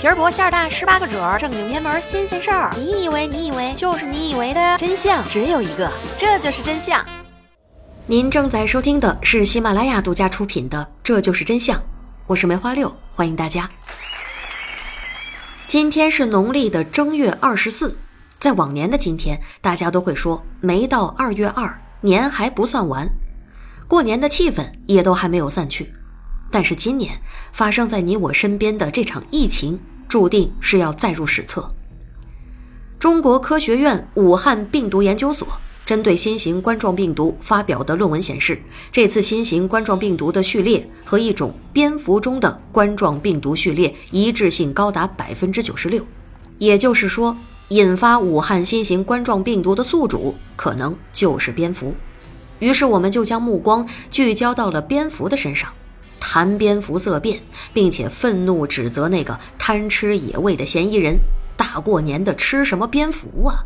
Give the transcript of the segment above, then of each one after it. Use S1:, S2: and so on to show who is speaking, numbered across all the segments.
S1: 皮儿薄馅儿大，十八个褶儿，正经偏门新鲜事儿。你以为你以为就是你以为的真相只有一个，这就是真相。您正在收听的是喜马拉雅独家出品的《这就是真相》，我是梅花六，欢迎大家。今天是农历的正月二十四，在往年的今天，大家都会说没到二月二，年还不算完，过年的气氛也都还没有散去。但是今年发生在你我身边的这场疫情，注定是要载入史册。中国科学院武汉病毒研究所针对新型冠状病毒发表的论文显示，这次新型冠状病毒的序列和一种蝙蝠中的冠状病毒序列一致性高达百分之九十六，也就是说，引发武汉新型冠状病毒的宿主可能就是蝙蝠。于是，我们就将目光聚焦到了蝙蝠的身上。谈蝙蝠色变，并且愤怒指责那个贪吃野味的嫌疑人。大过年的吃什么蝙蝠啊？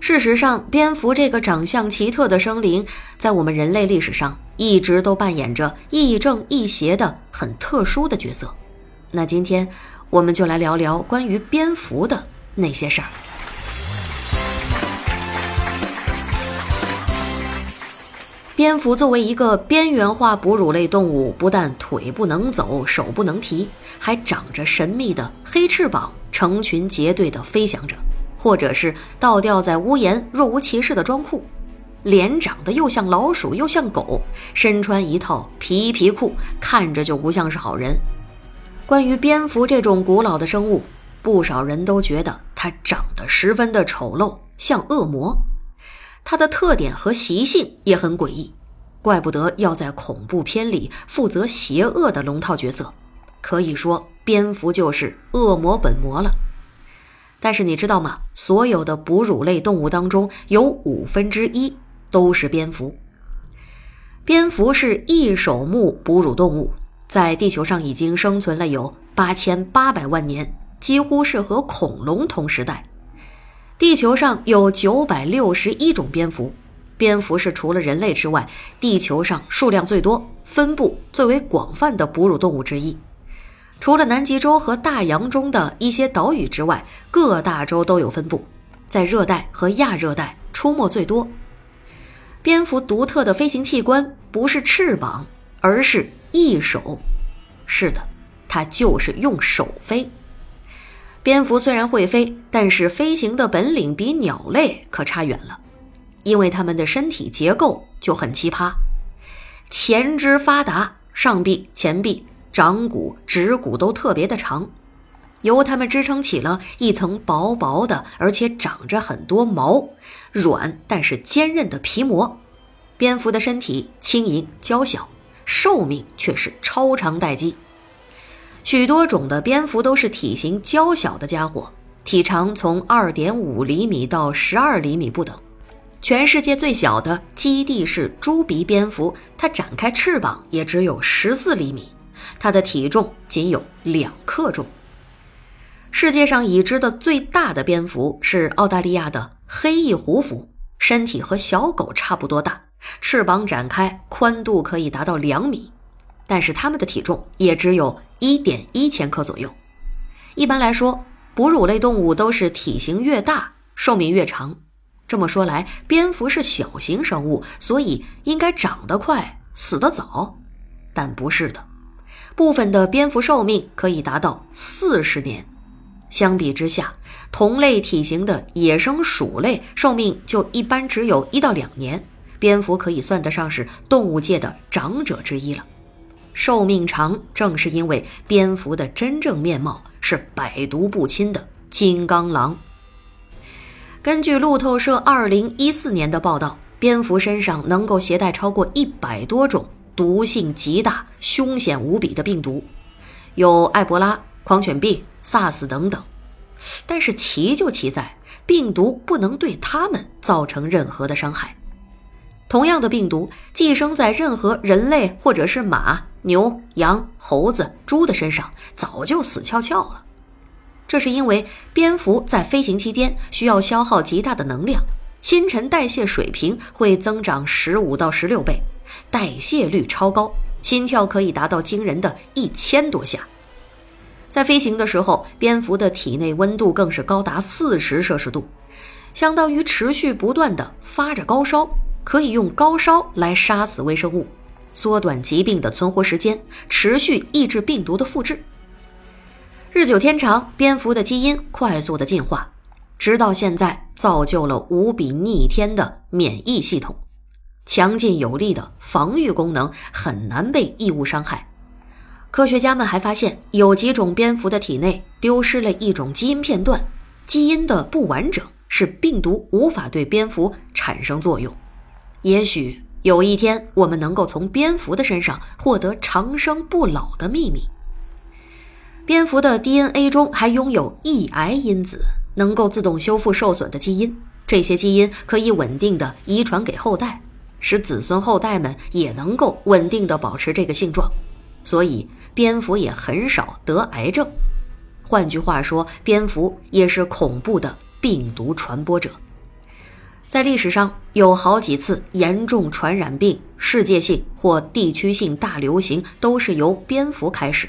S1: 事实上，蝙蝠这个长相奇特的生灵，在我们人类历史上一直都扮演着亦正亦邪的很特殊的角色。那今天，我们就来聊聊关于蝙蝠的那些事儿。蝙蝠作为一个边缘化哺乳类动物，不但腿不能走，手不能提，还长着神秘的黑翅膀，成群结队的飞翔着，或者是倒吊在屋檐，若无其事的装酷。脸长得又像老鼠又像狗，身穿一套皮皮裤，看着就不像是好人。关于蝙蝠这种古老的生物，不少人都觉得它长得十分的丑陋，像恶魔。它的特点和习性也很诡异，怪不得要在恐怖片里负责邪恶的龙套角色。可以说，蝙蝠就是恶魔本魔了。但是你知道吗？所有的哺乳类动物当中，有五分之一都是蝙蝠。蝙蝠是异手目哺乳动物，在地球上已经生存了有八千八百万年，几乎是和恐龙同时代。地球上有九百六十一种蝙蝠，蝙蝠是除了人类之外，地球上数量最多、分布最为广泛的哺乳动物之一。除了南极洲和大洋中的一些岛屿之外，各大洲都有分布，在热带和亚热带出没最多。蝙蝠独特的飞行器官不是翅膀，而是翼手。是的，它就是用手飞。蝙蝠虽然会飞，但是飞行的本领比鸟类可差远了，因为它们的身体结构就很奇葩：前肢发达，上臂、前臂、掌骨、指骨都特别的长，由它们支撑起了一层薄薄的，而且长着很多毛、软但是坚韧的皮膜。蝙蝠的身体轻盈娇小，寿命却是超长待机。许多种的蝙蝠都是体型娇小的家伙，体长从二点五厘米到十二厘米不等。全世界最小的基地是猪鼻蝙蝠，它展开翅膀也只有十四厘米，它的体重仅有两克重。世界上已知的最大的蝙蝠是澳大利亚的黑翼狐蝠，身体和小狗差不多大，翅膀展开宽度可以达到两米。但是它们的体重也只有一点一千克左右。一般来说，哺乳类动物都是体型越大，寿命越长。这么说来，蝙蝠是小型生物，所以应该长得快，死得早。但不是的，部分的蝙蝠寿命可以达到四十年。相比之下，同类体型的野生鼠类寿命就一般只有一到两年。蝙蝠可以算得上是动物界的长者之一了。寿命长，正是因为蝙蝠的真正面貌是百毒不侵的金刚狼。根据路透社二零一四年的报道，蝙蝠身上能够携带超过一百多种毒性极大、凶险无比的病毒，有埃博拉、狂犬病、SARS 等等。但是奇就奇在，病毒不能对它们造成任何的伤害。同样的病毒寄生在任何人类或者是马。牛、羊、猴子、猪的身上早就死翘翘了，这是因为蝙蝠在飞行期间需要消耗极大的能量，新陈代谢水平会增长十五到十六倍，代谢率超高，心跳可以达到惊人的一千多下。在飞行的时候，蝙蝠的体内温度更是高达四十摄氏度，相当于持续不断的发着高烧，可以用高烧来杀死微生物，缩短疾病的存活时间，持续抑制病毒的复制。日久天长，蝙蝠的基因快速的进化，直到现在造就了无比逆天的免疫系统，强劲有力的防御功能，很难被异物伤害。科学家们还发现，有几种蝙蝠的体内丢失了一种基因片段，基因的不完整使病毒无法对蝙蝠产生作用。也许有一天，我们能够从蝙蝠的身上获得长生不老的秘密。蝙蝠的 DNA 中还拥有抑癌因子，能够自动修复受损的基因，这些基因可以稳定的遗传给后代，使子孙后代们也能够稳定的保持这个性状。所以，蝙蝠也很少得癌症。换句话说，蝙蝠也是恐怖的病毒传播者。在历史上，有好几次严重传染病、世界性或地区性大流行都是由蝙蝠开始。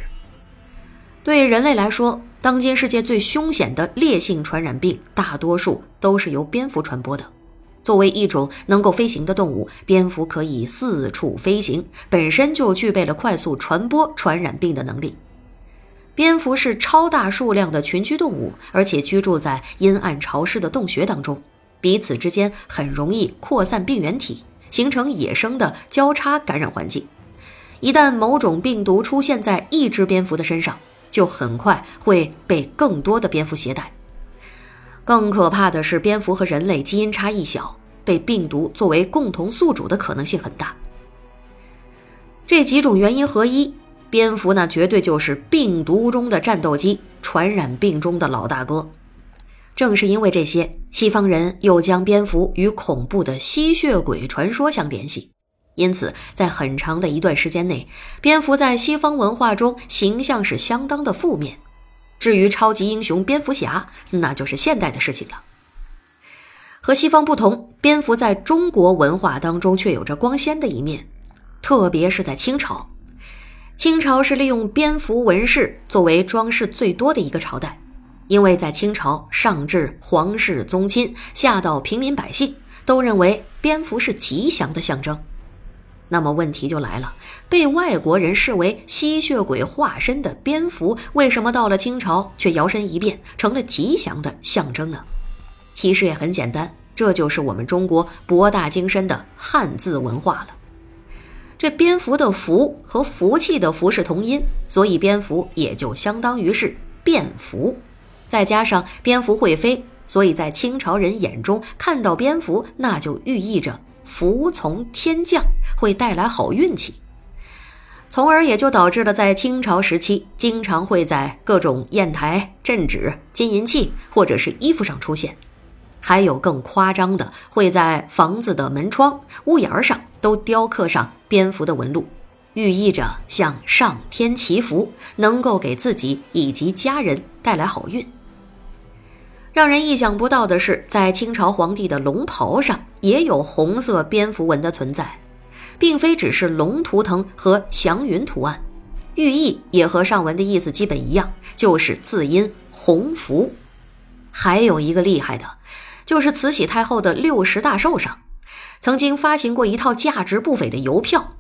S1: 对人类来说，当今世界最凶险的烈性传染病，大多数都是由蝙蝠传播的。作为一种能够飞行的动物，蝙蝠可以四处飞行，本身就具备了快速传播传染病的能力。蝙蝠是超大数量的群居动物，而且居住在阴暗潮湿的洞穴当中，彼此之间很容易扩散病原体，形成野生的交叉感染环境。一旦某种病毒出现在一只蝙蝠的身上，就很快会被更多的蝙蝠携带。更可怕的是，蝙蝠和人类基因差异小。被病毒作为共同宿主的可能性很大。这几种原因合一，蝙蝠呢绝对就是病毒中的战斗机，传染病中的老大哥。正是因为这些，西方人又将蝙蝠与恐怖的吸血鬼传说相联系，因此在很长的一段时间内，蝙蝠在西方文化中形象是相当的负面。至于超级英雄蝙蝠侠，那就是现代的事情了。和西方不同，蝙蝠在中国文化当中却有着光鲜的一面，特别是在清朝。清朝是利用蝙蝠纹饰作为装饰最多的一个朝代，因为在清朝，上至皇室宗亲，下到平民百姓，都认为蝙蝠是吉祥的象征。那么问题就来了，被外国人视为吸血鬼化身的蝙蝠，为什么到了清朝却摇身一变成了吉祥的象征呢？其实也很简单，这就是我们中国博大精深的汉字文化了。这蝙蝠的“蝠”和福气的“福”是同音，所以蝙蝠也就相当于是便福。再加上蝙蝠会飞，所以在清朝人眼中，看到蝙蝠那就寓意着福从天降，会带来好运气。从而也就导致了在清朝时期，经常会在各种砚台、镇纸、金银器或者是衣服上出现。还有更夸张的，会在房子的门窗、屋檐上都雕刻上蝙蝠的纹路，寓意着向上天祈福，能够给自己以及家人带来好运。让人意想不到的是，在清朝皇帝的龙袍上也有红色蝙蝠纹的存在，并非只是龙图腾和祥云图案，寓意也和上文的意思基本一样，就是字音鸿福。还有一个厉害的。就是慈禧太后的六十大寿上，曾经发行过一套价值不菲的邮票。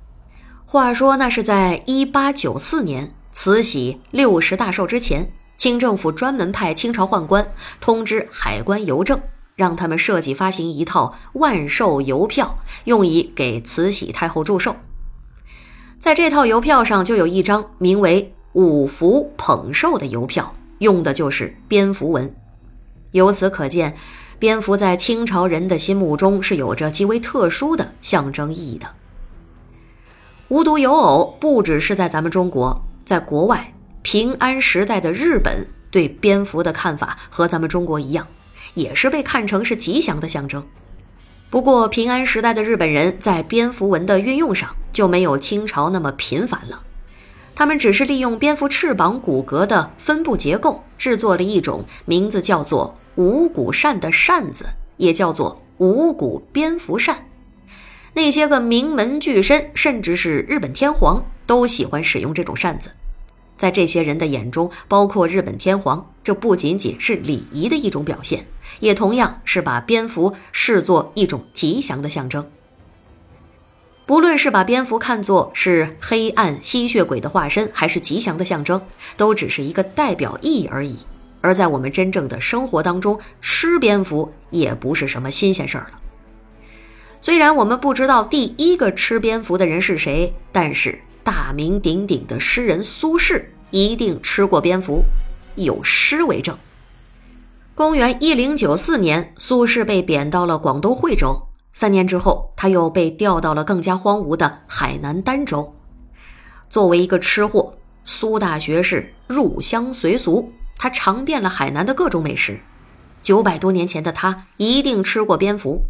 S1: 话说那是在一八九四年，慈禧六十大寿之前，清政府专门派清朝宦官通知海关邮政，让他们设计发行一套万寿邮票，用以给慈禧太后祝寿。在这套邮票上，就有一张名为“五福捧寿”的邮票，用的就是蝙蝠纹。由此可见。蝙蝠在清朝人的心目中是有着极为特殊的象征意义的。无独有偶，不只是在咱们中国，在国外，平安时代的日本对蝙蝠的看法和咱们中国一样，也是被看成是吉祥的象征。不过，平安时代的日本人在蝙蝠纹的运用上就没有清朝那么频繁了，他们只是利用蝙蝠翅膀骨骼的分布结构，制作了一种名字叫做。五谷扇的扇子也叫做五谷蝙蝠扇，那些个名门巨绅，甚至是日本天皇都喜欢使用这种扇子。在这些人的眼中，包括日本天皇，这不仅仅是礼仪的一种表现，也同样是把蝙蝠视作一种吉祥的象征。不论是把蝙蝠看作是黑暗吸血鬼的化身，还是吉祥的象征，都只是一个代表意义而已。而在我们真正的生活当中，吃蝙蝠也不是什么新鲜事儿了。虽然我们不知道第一个吃蝙蝠的人是谁，但是大名鼎鼎的诗人苏轼一定吃过蝙蝠，有诗为证。公元一零九四年，苏轼被贬到了广东惠州。三年之后，他又被调到了更加荒芜的海南儋州。作为一个吃货，苏大学士入乡随俗，他尝遍了海南的各种美食。九百多年前的他一定吃过蝙蝠。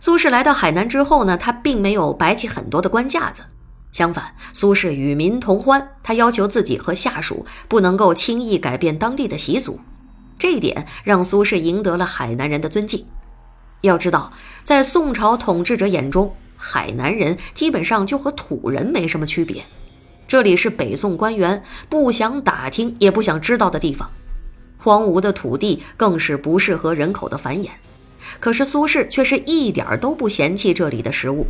S1: 苏轼来到海南之后呢，他并没有摆起很多的官架子，相反，苏轼与民同欢。他要求自己和下属不能够轻易改变当地的习俗，这一点让苏轼赢得了海南人的尊敬。要知道，在宋朝统治者眼中，海南人基本上就和土人没什么区别。这里是北宋官员不想打听也不想知道的地方，荒芜的土地更是不适合人口的繁衍。可是苏轼却是一点都不嫌弃这里的食物，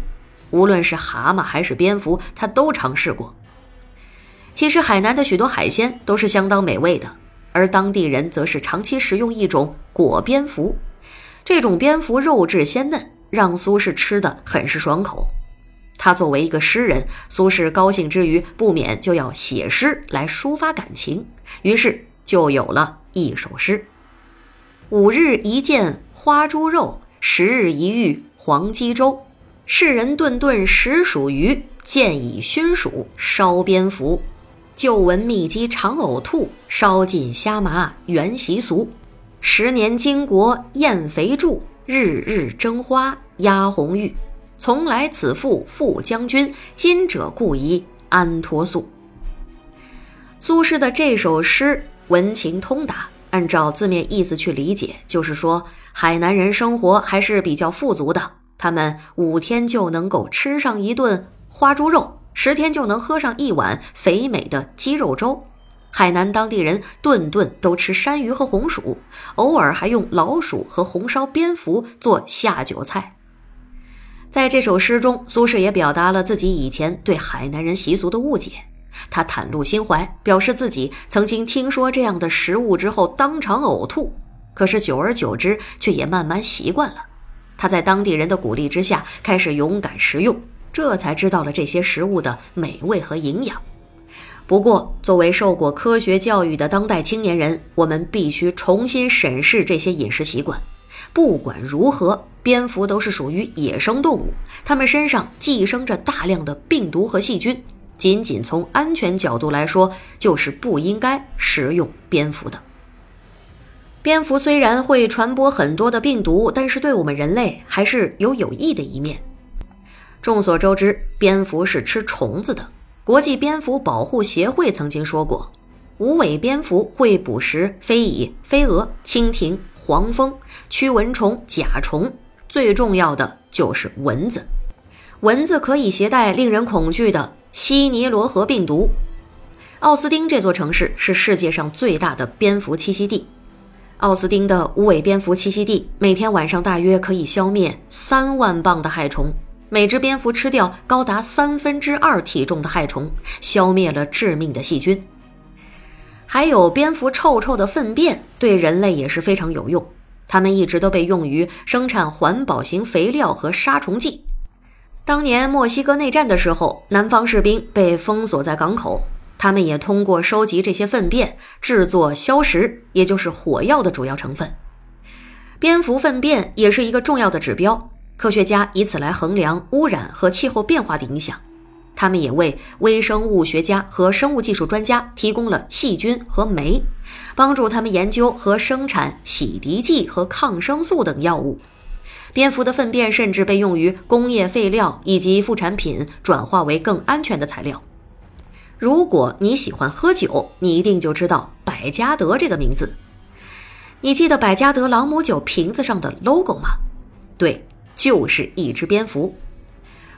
S1: 无论是蛤蟆还是蝙蝠，他都尝试过。其实海南的许多海鲜都是相当美味的，而当地人则是长期食用一种果蝙蝠。这种蝙蝠肉质鲜嫩，让苏轼吃的很是爽口。他作为一个诗人，苏轼高兴之余，不免就要写诗来抒发感情，于是就有了一首诗：“五日一见花猪肉，十日一遇黄鸡粥。世人顿顿食鼠鱼，见以熏鼠烧蝙蝠。旧闻秘鸡常呕吐，烧尽虾麻原习俗。”十年经国燕肥柱，日日争花压红玉。从来此赋副将军，今者故宜安托素。苏轼的这首诗文情通达，按照字面意思去理解，就是说海南人生活还是比较富足的，他们五天就能够吃上一顿花猪肉，十天就能喝上一碗肥美的鸡肉粥。海南当地人顿顿都吃山鱼和红薯，偶尔还用老鼠和红烧蝙蝠做下酒菜。在这首诗中，苏轼也表达了自己以前对海南人习俗的误解。他袒露心怀，表示自己曾经听说这样的食物之后当场呕吐，可是久而久之却也慢慢习惯了。他在当地人的鼓励之下，开始勇敢食用，这才知道了这些食物的美味和营养。不过，作为受过科学教育的当代青年人，我们必须重新审视这些饮食习惯。不管如何，蝙蝠都是属于野生动物，它们身上寄生着大量的病毒和细菌。仅仅从安全角度来说，就是不应该食用蝙蝠的。蝙蝠虽然会传播很多的病毒，但是对我们人类还是有有益的一面。众所周知，蝙蝠是吃虫子的。国际蝙蝠保护协会曾经说过，无尾蝙蝠会捕食飞蚁、飞蛾、蜻蜓、黄蜂、驱蚊虫、甲虫，最重要的就是蚊子。蚊子可以携带令人恐惧的西尼罗河病毒。奥斯汀这座城市是世界上最大的蝙蝠栖息地。奥斯汀的无尾蝙蝠栖息地每天晚上大约可以消灭三万磅的害虫。每只蝙蝠吃掉高达三分之二体重的害虫，消灭了致命的细菌。还有蝙蝠臭臭的粪便对人类也是非常有用，它们一直都被用于生产环保型肥料和杀虫剂。当年墨西哥内战的时候，南方士兵被封锁在港口，他们也通过收集这些粪便制作硝石，也就是火药的主要成分。蝙蝠粪便也是一个重要的指标。科学家以此来衡量污染和气候变化的影响，他们也为微生物学家和生物技术专家提供了细菌和酶，帮助他们研究和生产洗涤剂和抗生素等药物。蝙蝠的粪便甚至被用于工业废料以及副产品转化为更安全的材料。如果你喜欢喝酒，你一定就知道百加得这个名字。你记得百加得朗姆酒瓶子上的 logo 吗？对。就是一只蝙蝠。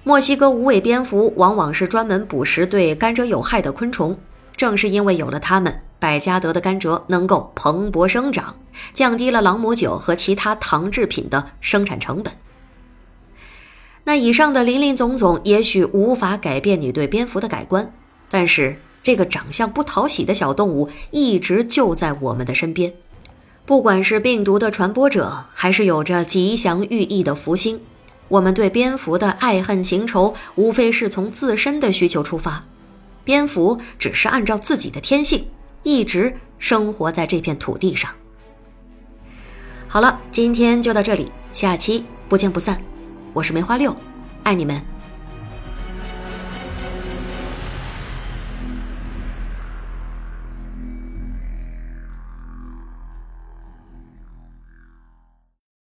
S1: 墨西哥无尾蝙蝠往往是专门捕食对甘蔗有害的昆虫，正是因为有了它们，百加得的甘蔗能够蓬勃生长，降低了朗姆酒和其他糖制品的生产成本。那以上的林林总总，也许无法改变你对蝙蝠的改观，但是这个长相不讨喜的小动物一直就在我们的身边。不管是病毒的传播者，还是有着吉祥寓意的福星，我们对蝙蝠的爱恨情仇，无非是从自身的需求出发。蝙蝠只是按照自己的天性，一直生活在这片土地上。好了，今天就到这里，下期不见不散。我是梅花六，爱你们。